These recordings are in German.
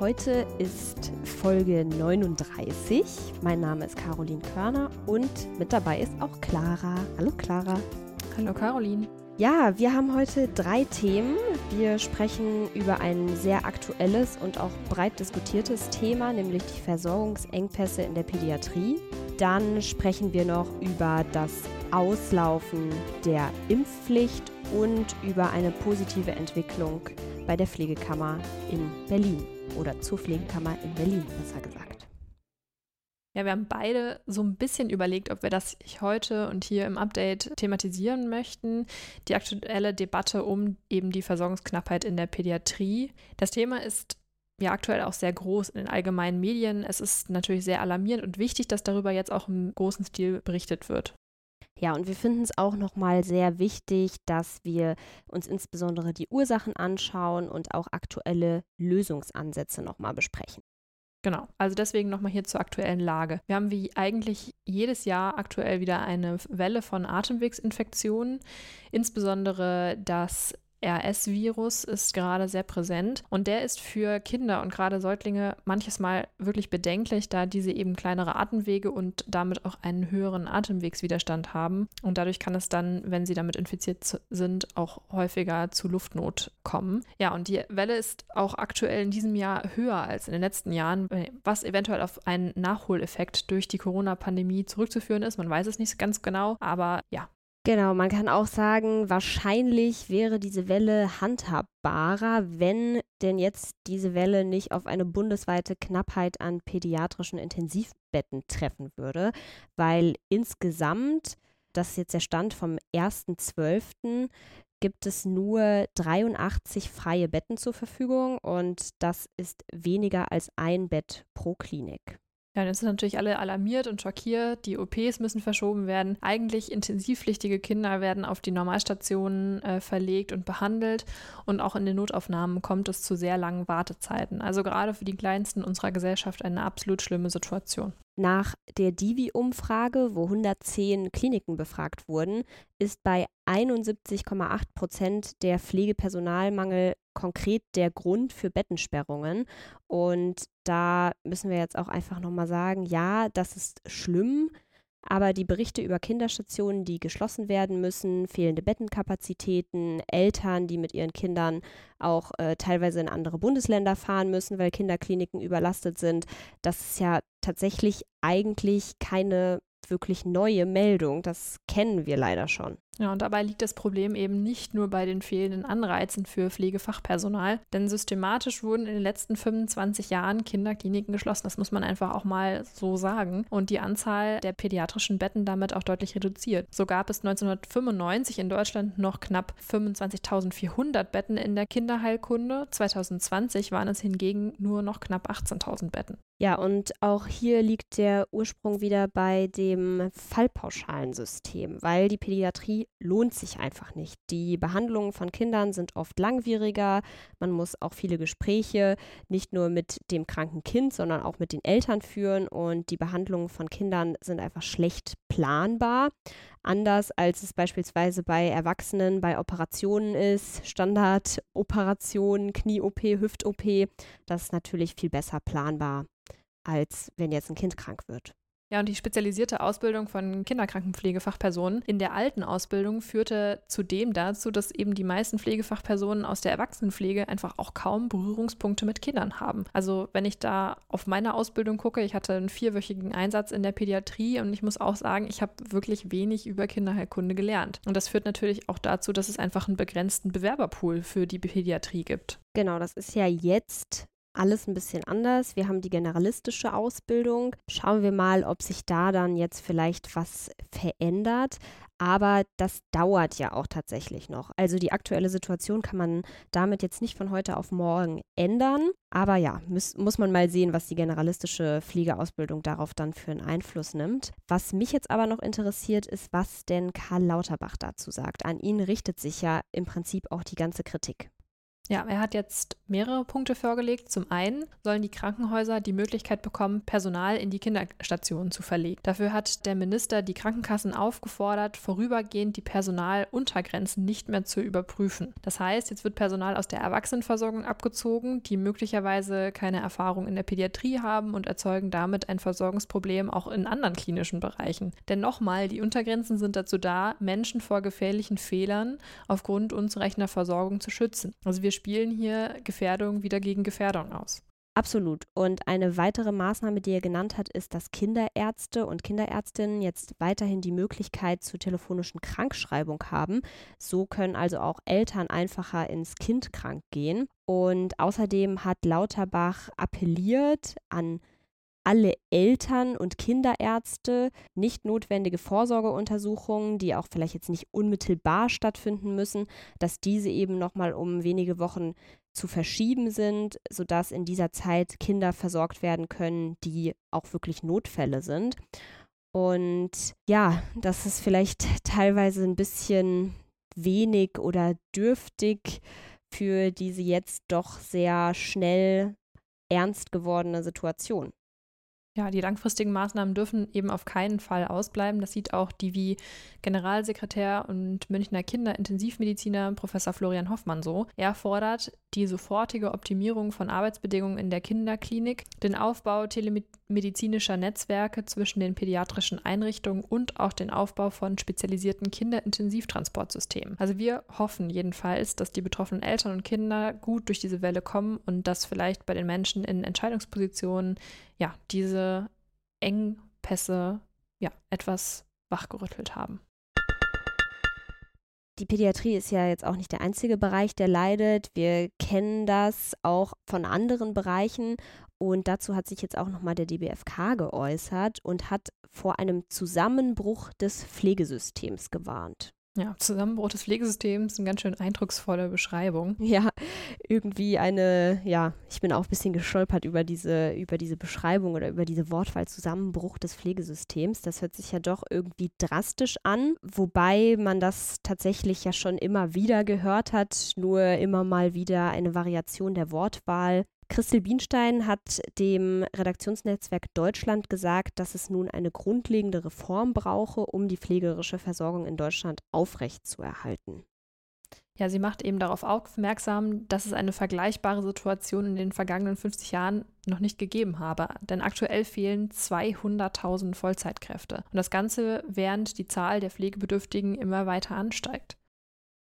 Heute ist Folge 39. Mein Name ist Caroline Körner und mit dabei ist auch Clara. Hallo Clara. Hallo Caroline. Ja, wir haben heute drei Themen. Wir sprechen über ein sehr aktuelles und auch breit diskutiertes Thema, nämlich die Versorgungsengpässe in der Pädiatrie. Dann sprechen wir noch über das Auslaufen der Impfpflicht und über eine positive Entwicklung bei der Pflegekammer in Berlin oder zur Pflegekammer in Berlin, besser gesagt. Ja, wir haben beide so ein bisschen überlegt, ob wir das heute und hier im Update thematisieren möchten. Die aktuelle Debatte um eben die Versorgungsknappheit in der Pädiatrie. Das Thema ist ja aktuell auch sehr groß in den allgemeinen Medien. Es ist natürlich sehr alarmierend und wichtig, dass darüber jetzt auch im großen Stil berichtet wird. Ja, und wir finden es auch nochmal sehr wichtig, dass wir uns insbesondere die Ursachen anschauen und auch aktuelle Lösungsansätze nochmal besprechen. Genau, also deswegen nochmal hier zur aktuellen Lage. Wir haben wie eigentlich jedes Jahr aktuell wieder eine Welle von Atemwegsinfektionen, insbesondere das RS-Virus ist gerade sehr präsent und der ist für Kinder und gerade Säuglinge manches Mal wirklich bedenklich, da diese eben kleinere Atemwege und damit auch einen höheren Atemwegswiderstand haben und dadurch kann es dann, wenn sie damit infiziert sind, auch häufiger zu Luftnot kommen. Ja, und die Welle ist auch aktuell in diesem Jahr höher als in den letzten Jahren, was eventuell auf einen Nachholeffekt durch die Corona-Pandemie zurückzuführen ist. Man weiß es nicht ganz genau, aber ja, Genau, man kann auch sagen, wahrscheinlich wäre diese Welle handhabbarer, wenn denn jetzt diese Welle nicht auf eine bundesweite Knappheit an pädiatrischen Intensivbetten treffen würde, weil insgesamt, das ist jetzt der Stand vom 1.12., gibt es nur 83 freie Betten zur Verfügung und das ist weniger als ein Bett pro Klinik. Ja, dann sind natürlich alle alarmiert und schockiert. Die OPs müssen verschoben werden. Eigentlich intensivpflichtige Kinder werden auf die Normalstationen äh, verlegt und behandelt. Und auch in den Notaufnahmen kommt es zu sehr langen Wartezeiten. Also gerade für die Kleinsten unserer Gesellschaft eine absolut schlimme Situation. Nach der Divi-Umfrage, wo 110 Kliniken befragt wurden, ist bei 71,8 Prozent der Pflegepersonalmangel konkret der Grund für Bettensperrungen. Und da müssen wir jetzt auch einfach nochmal sagen, ja, das ist schlimm. Aber die Berichte über Kinderstationen, die geschlossen werden müssen, fehlende Bettenkapazitäten, Eltern, die mit ihren Kindern auch äh, teilweise in andere Bundesländer fahren müssen, weil Kinderkliniken überlastet sind, das ist ja tatsächlich eigentlich keine wirklich neue Meldung. Das kennen wir leider schon. Ja, und dabei liegt das Problem eben nicht nur bei den fehlenden Anreizen für Pflegefachpersonal, denn systematisch wurden in den letzten 25 Jahren Kinderkliniken geschlossen. Das muss man einfach auch mal so sagen. Und die Anzahl der pädiatrischen Betten damit auch deutlich reduziert. So gab es 1995 in Deutschland noch knapp 25.400 Betten in der Kinderheilkunde. 2020 waren es hingegen nur noch knapp 18.000 Betten. Ja, und auch hier liegt der Ursprung wieder bei dem Fallpauschalensystem, weil die Pädiatrie lohnt sich einfach nicht. Die Behandlungen von Kindern sind oft langwieriger. Man muss auch viele Gespräche nicht nur mit dem kranken Kind, sondern auch mit den Eltern führen und die Behandlungen von Kindern sind einfach schlecht planbar. Anders als es beispielsweise bei Erwachsenen bei Operationen ist, Standardoperationen, Knie-OP, Hüft-OP, das ist natürlich viel besser planbar als wenn jetzt ein Kind krank wird. Ja, und die spezialisierte Ausbildung von Kinderkrankenpflegefachpersonen in der alten Ausbildung führte zudem dazu, dass eben die meisten Pflegefachpersonen aus der Erwachsenenpflege einfach auch kaum Berührungspunkte mit Kindern haben. Also wenn ich da auf meine Ausbildung gucke, ich hatte einen vierwöchigen Einsatz in der Pädiatrie und ich muss auch sagen, ich habe wirklich wenig über Kinderheilkunde gelernt. Und das führt natürlich auch dazu, dass es einfach einen begrenzten Bewerberpool für die Pädiatrie gibt. Genau, das ist ja jetzt alles ein bisschen anders. Wir haben die generalistische Ausbildung. Schauen wir mal, ob sich da dann jetzt vielleicht was verändert. Aber das dauert ja auch tatsächlich noch. Also die aktuelle Situation kann man damit jetzt nicht von heute auf morgen ändern. Aber ja, muss, muss man mal sehen, was die generalistische Fliegeausbildung darauf dann für einen Einfluss nimmt. Was mich jetzt aber noch interessiert, ist, was denn Karl Lauterbach dazu sagt. An ihn richtet sich ja im Prinzip auch die ganze Kritik. Ja, er hat jetzt mehrere Punkte vorgelegt. Zum einen sollen die Krankenhäuser die Möglichkeit bekommen, Personal in die Kinderstationen zu verlegen. Dafür hat der Minister die Krankenkassen aufgefordert, vorübergehend die Personaluntergrenzen nicht mehr zu überprüfen. Das heißt, jetzt wird Personal aus der Erwachsenenversorgung abgezogen, die möglicherweise keine Erfahrung in der Pädiatrie haben und erzeugen damit ein Versorgungsproblem auch in anderen klinischen Bereichen. Denn nochmal, die Untergrenzen sind dazu da, Menschen vor gefährlichen Fehlern aufgrund unzureichender Versorgung zu schützen. Also wir spielen hier Gefährdung wieder gegen Gefährdung aus. Absolut. Und eine weitere Maßnahme, die er genannt hat, ist, dass Kinderärzte und Kinderärztinnen jetzt weiterhin die Möglichkeit zur telefonischen Krankschreibung haben. So können also auch Eltern einfacher ins Kind krank gehen. Und außerdem hat Lauterbach appelliert an alle Eltern und Kinderärzte nicht notwendige Vorsorgeuntersuchungen, die auch vielleicht jetzt nicht unmittelbar stattfinden müssen, dass diese eben nochmal um wenige Wochen zu verschieben sind, sodass in dieser Zeit Kinder versorgt werden können, die auch wirklich Notfälle sind. Und ja, das ist vielleicht teilweise ein bisschen wenig oder dürftig für diese jetzt doch sehr schnell ernst gewordene Situation. Ja, die langfristigen Maßnahmen dürfen eben auf keinen Fall ausbleiben. Das sieht auch die wie Generalsekretär und Münchner Kinderintensivmediziner Professor Florian Hoffmann so. Er fordert die sofortige Optimierung von Arbeitsbedingungen in der Kinderklinik, den Aufbau telemedizinischer Netzwerke zwischen den pädiatrischen Einrichtungen und auch den Aufbau von spezialisierten Kinderintensivtransportsystemen. Also wir hoffen jedenfalls, dass die betroffenen Eltern und Kinder gut durch diese Welle kommen und dass vielleicht bei den Menschen in Entscheidungspositionen ja, diese Engpässe ja, etwas wachgerüttelt haben. Die Pädiatrie ist ja jetzt auch nicht der einzige Bereich, der leidet. Wir kennen das auch von anderen Bereichen. Und dazu hat sich jetzt auch nochmal der DBFK geäußert und hat vor einem Zusammenbruch des Pflegesystems gewarnt. Ja, Zusammenbruch des Pflegesystems, eine ganz schön eindrucksvolle Beschreibung. Ja, irgendwie eine, ja, ich bin auch ein bisschen gestolpert über diese, über diese Beschreibung oder über diese Wortwahl Zusammenbruch des Pflegesystems. Das hört sich ja doch irgendwie drastisch an, wobei man das tatsächlich ja schon immer wieder gehört hat, nur immer mal wieder eine Variation der Wortwahl. Christel Bienstein hat dem Redaktionsnetzwerk Deutschland gesagt, dass es nun eine grundlegende Reform brauche, um die pflegerische Versorgung in Deutschland aufrechtzuerhalten. Ja, sie macht eben darauf aufmerksam, dass es eine vergleichbare Situation in den vergangenen 50 Jahren noch nicht gegeben habe. Denn aktuell fehlen 200.000 Vollzeitkräfte. Und das Ganze, während die Zahl der Pflegebedürftigen immer weiter ansteigt.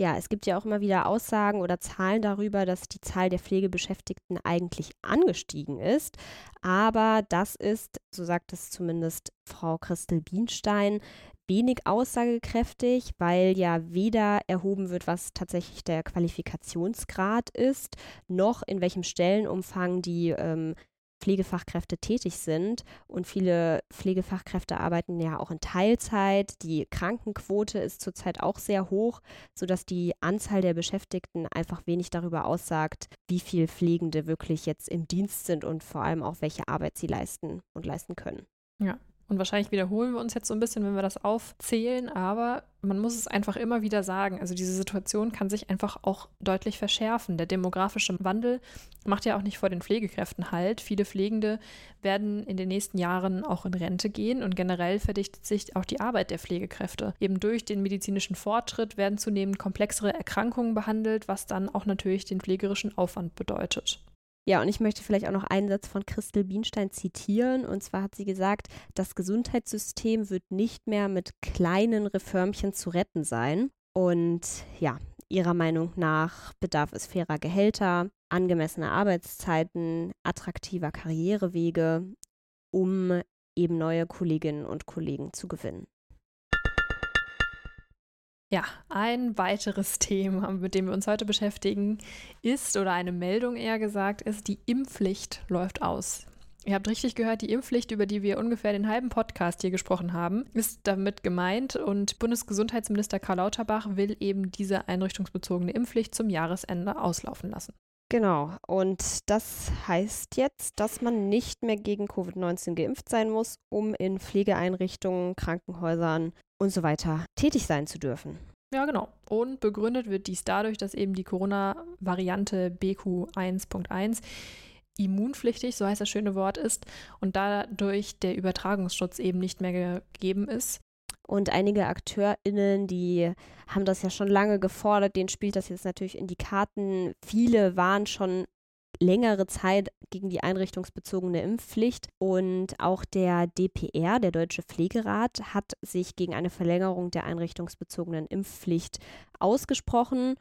Ja, es gibt ja auch immer wieder Aussagen oder Zahlen darüber, dass die Zahl der Pflegebeschäftigten eigentlich angestiegen ist. Aber das ist, so sagt es zumindest Frau Christel Bienstein, wenig aussagekräftig, weil ja weder erhoben wird, was tatsächlich der Qualifikationsgrad ist, noch in welchem Stellenumfang die ähm, Pflegefachkräfte tätig sind. Und viele Pflegefachkräfte arbeiten ja auch in Teilzeit. Die Krankenquote ist zurzeit auch sehr hoch, sodass die Anzahl der Beschäftigten einfach wenig darüber aussagt, wie viele Pflegende wirklich jetzt im Dienst sind und vor allem auch welche Arbeit sie leisten und leisten können. Ja, und wahrscheinlich wiederholen wir uns jetzt so ein bisschen, wenn wir das aufzählen, aber man muss es einfach immer wieder sagen. Also diese Situation kann sich einfach auch deutlich verschärfen. Der demografische Wandel macht ja auch nicht vor den Pflegekräften halt. Viele Pflegende werden in den nächsten Jahren auch in Rente gehen und generell verdichtet sich auch die Arbeit der Pflegekräfte. Eben durch den medizinischen Fortschritt werden zunehmend komplexere Erkrankungen behandelt, was dann auch natürlich den pflegerischen Aufwand bedeutet. Ja, und ich möchte vielleicht auch noch einen Satz von Christel Bienstein zitieren. Und zwar hat sie gesagt, das Gesundheitssystem wird nicht mehr mit kleinen Reformchen zu retten sein. Und ja, ihrer Meinung nach bedarf es fairer Gehälter, angemessener Arbeitszeiten, attraktiver Karrierewege, um eben neue Kolleginnen und Kollegen zu gewinnen. Ja, ein weiteres Thema, mit dem wir uns heute beschäftigen, ist, oder eine Meldung eher gesagt, ist, die Impfpflicht läuft aus. Ihr habt richtig gehört, die Impfpflicht, über die wir ungefähr den halben Podcast hier gesprochen haben, ist damit gemeint und Bundesgesundheitsminister Karl Lauterbach will eben diese einrichtungsbezogene Impfpflicht zum Jahresende auslaufen lassen. Genau, und das heißt jetzt, dass man nicht mehr gegen Covid-19 geimpft sein muss, um in Pflegeeinrichtungen, Krankenhäusern und so weiter tätig sein zu dürfen. Ja, genau. Und begründet wird dies dadurch, dass eben die Corona-Variante BQ1.1 immunpflichtig, so heißt das schöne Wort, ist und dadurch der Übertragungsschutz eben nicht mehr gegeben ist. Und einige AkteurInnen, die haben das ja schon lange gefordert, denen spielt das jetzt natürlich in die Karten. Viele waren schon längere Zeit gegen die einrichtungsbezogene Impfpflicht und auch der DPR, der Deutsche Pflegerat, hat sich gegen eine Verlängerung der einrichtungsbezogenen Impfpflicht ausgesprochen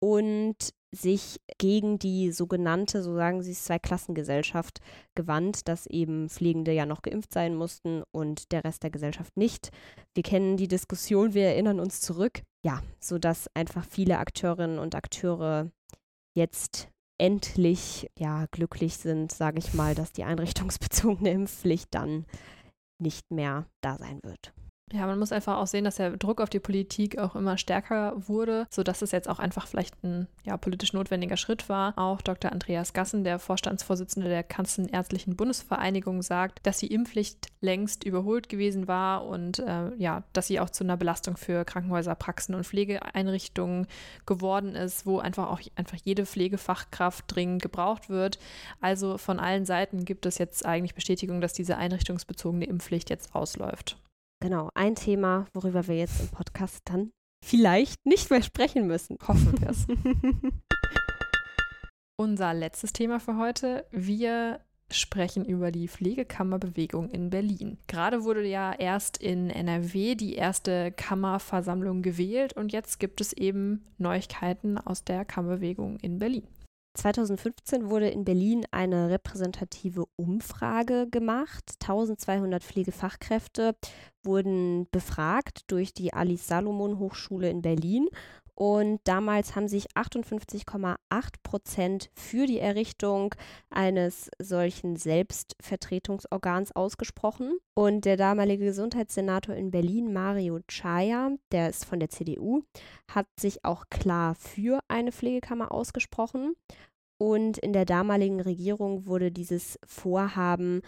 und sich gegen die sogenannte, so sagen sie es, Zweiklassengesellschaft gewandt, dass eben Pflegende ja noch geimpft sein mussten und der Rest der Gesellschaft nicht. Wir kennen die Diskussion, wir erinnern uns zurück. Ja, sodass einfach viele Akteurinnen und Akteure jetzt endlich ja glücklich sind, sage ich mal, dass die einrichtungsbezogene Impfpflicht dann nicht mehr da sein wird. Ja, man muss einfach auch sehen, dass der Druck auf die Politik auch immer stärker wurde, sodass es jetzt auch einfach vielleicht ein ja, politisch notwendiger Schritt war. Auch Dr. Andreas Gassen, der Vorstandsvorsitzende der Kanzlerärztlichen Bundesvereinigung, sagt, dass die Impfpflicht längst überholt gewesen war und äh, ja, dass sie auch zu einer Belastung für Krankenhäuser, Praxen und Pflegeeinrichtungen geworden ist, wo einfach auch einfach jede Pflegefachkraft dringend gebraucht wird. Also von allen Seiten gibt es jetzt eigentlich Bestätigung, dass diese einrichtungsbezogene Impfpflicht jetzt ausläuft. Genau, ein Thema, worüber wir jetzt im Podcast dann vielleicht nicht mehr sprechen müssen. Hoffen wir es. Unser letztes Thema für heute. Wir sprechen über die Pflegekammerbewegung in Berlin. Gerade wurde ja erst in NRW die erste Kammerversammlung gewählt und jetzt gibt es eben Neuigkeiten aus der Kammerbewegung in Berlin. 2015 wurde in Berlin eine repräsentative Umfrage gemacht. 1200 Pflegefachkräfte wurden befragt durch die Alice Salomon Hochschule in Berlin. Und damals haben sich 58,8 Prozent für die Errichtung eines solchen Selbstvertretungsorgans ausgesprochen. Und der damalige Gesundheitssenator in Berlin, Mario Chaya, der ist von der CDU, hat sich auch klar für eine Pflegekammer ausgesprochen. Und in der damaligen Regierung wurde dieses Vorhaben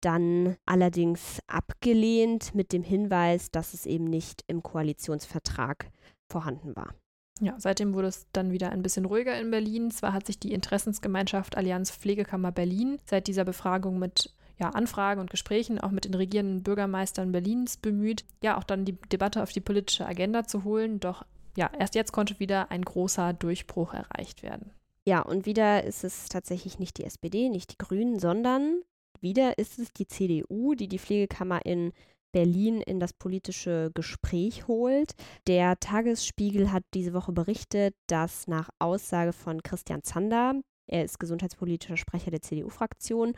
dann allerdings abgelehnt mit dem Hinweis, dass es eben nicht im Koalitionsvertrag vorhanden war. Ja, seitdem wurde es dann wieder ein bisschen ruhiger in Berlin. Zwar hat sich die Interessensgemeinschaft Allianz Pflegekammer Berlin seit dieser Befragung mit ja, Anfragen und Gesprächen auch mit den regierenden Bürgermeistern Berlins bemüht, ja auch dann die Debatte auf die politische Agenda zu holen. Doch ja, erst jetzt konnte wieder ein großer Durchbruch erreicht werden. Ja, und wieder ist es tatsächlich nicht die SPD, nicht die Grünen, sondern wieder ist es die CDU, die die Pflegekammer in Berlin in das politische Gespräch holt. Der Tagesspiegel hat diese Woche berichtet, dass nach Aussage von Christian Zander, er ist gesundheitspolitischer Sprecher der CDU-Fraktion,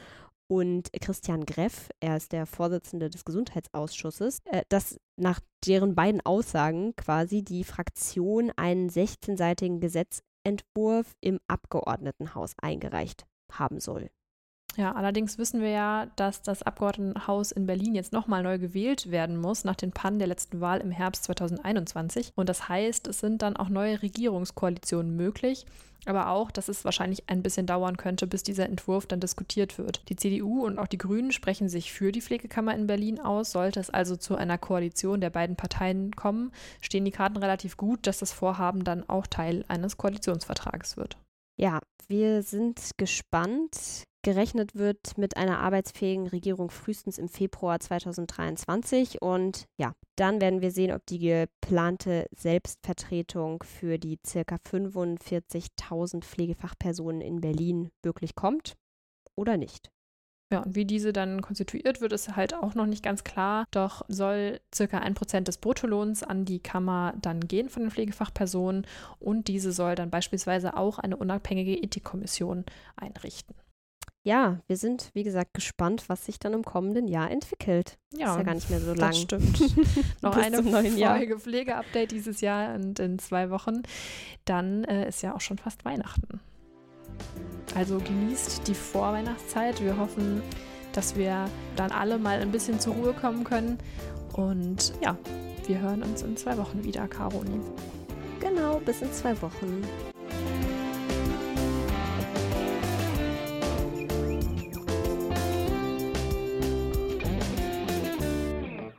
und Christian Greff, er ist der Vorsitzende des Gesundheitsausschusses, äh, dass nach deren beiden Aussagen quasi die Fraktion einen 16-seitigen Gesetzentwurf im Abgeordnetenhaus eingereicht haben soll. Ja, allerdings wissen wir ja, dass das Abgeordnetenhaus in Berlin jetzt nochmal neu gewählt werden muss nach den Pannen der letzten Wahl im Herbst 2021. Und das heißt, es sind dann auch neue Regierungskoalitionen möglich. Aber auch, dass es wahrscheinlich ein bisschen dauern könnte, bis dieser Entwurf dann diskutiert wird. Die CDU und auch die Grünen sprechen sich für die Pflegekammer in Berlin aus. Sollte es also zu einer Koalition der beiden Parteien kommen, stehen die Karten relativ gut, dass das Vorhaben dann auch Teil eines Koalitionsvertrages wird. Ja, wir sind gespannt. Gerechnet wird mit einer arbeitsfähigen Regierung frühestens im Februar 2023. Und ja, dann werden wir sehen, ob die geplante Selbstvertretung für die circa 45.000 Pflegefachpersonen in Berlin wirklich kommt. oder nicht. Ja, und wie diese dann konstituiert wird, ist halt auch noch nicht ganz klar. Doch soll circa ein Prozent des Bruttolohns an die Kammer dann gehen von den Pflegefachpersonen und diese soll dann beispielsweise auch eine unabhängige Ethikkommission einrichten. Ja, wir sind, wie gesagt, gespannt, was sich dann im kommenden Jahr entwickelt. Ja, ist ja gar nicht mehr so lang. Das stimmt. Noch Bis eine neuen Jahr. Folge Pflegeupdate dieses Jahr und in zwei Wochen. Dann äh, ist ja auch schon fast Weihnachten. Also genießt die Vorweihnachtszeit. Wir hoffen, dass wir dann alle mal ein bisschen zur Ruhe kommen können. Und ja, wir hören uns in zwei Wochen wieder, Caroni. Genau, bis in zwei Wochen.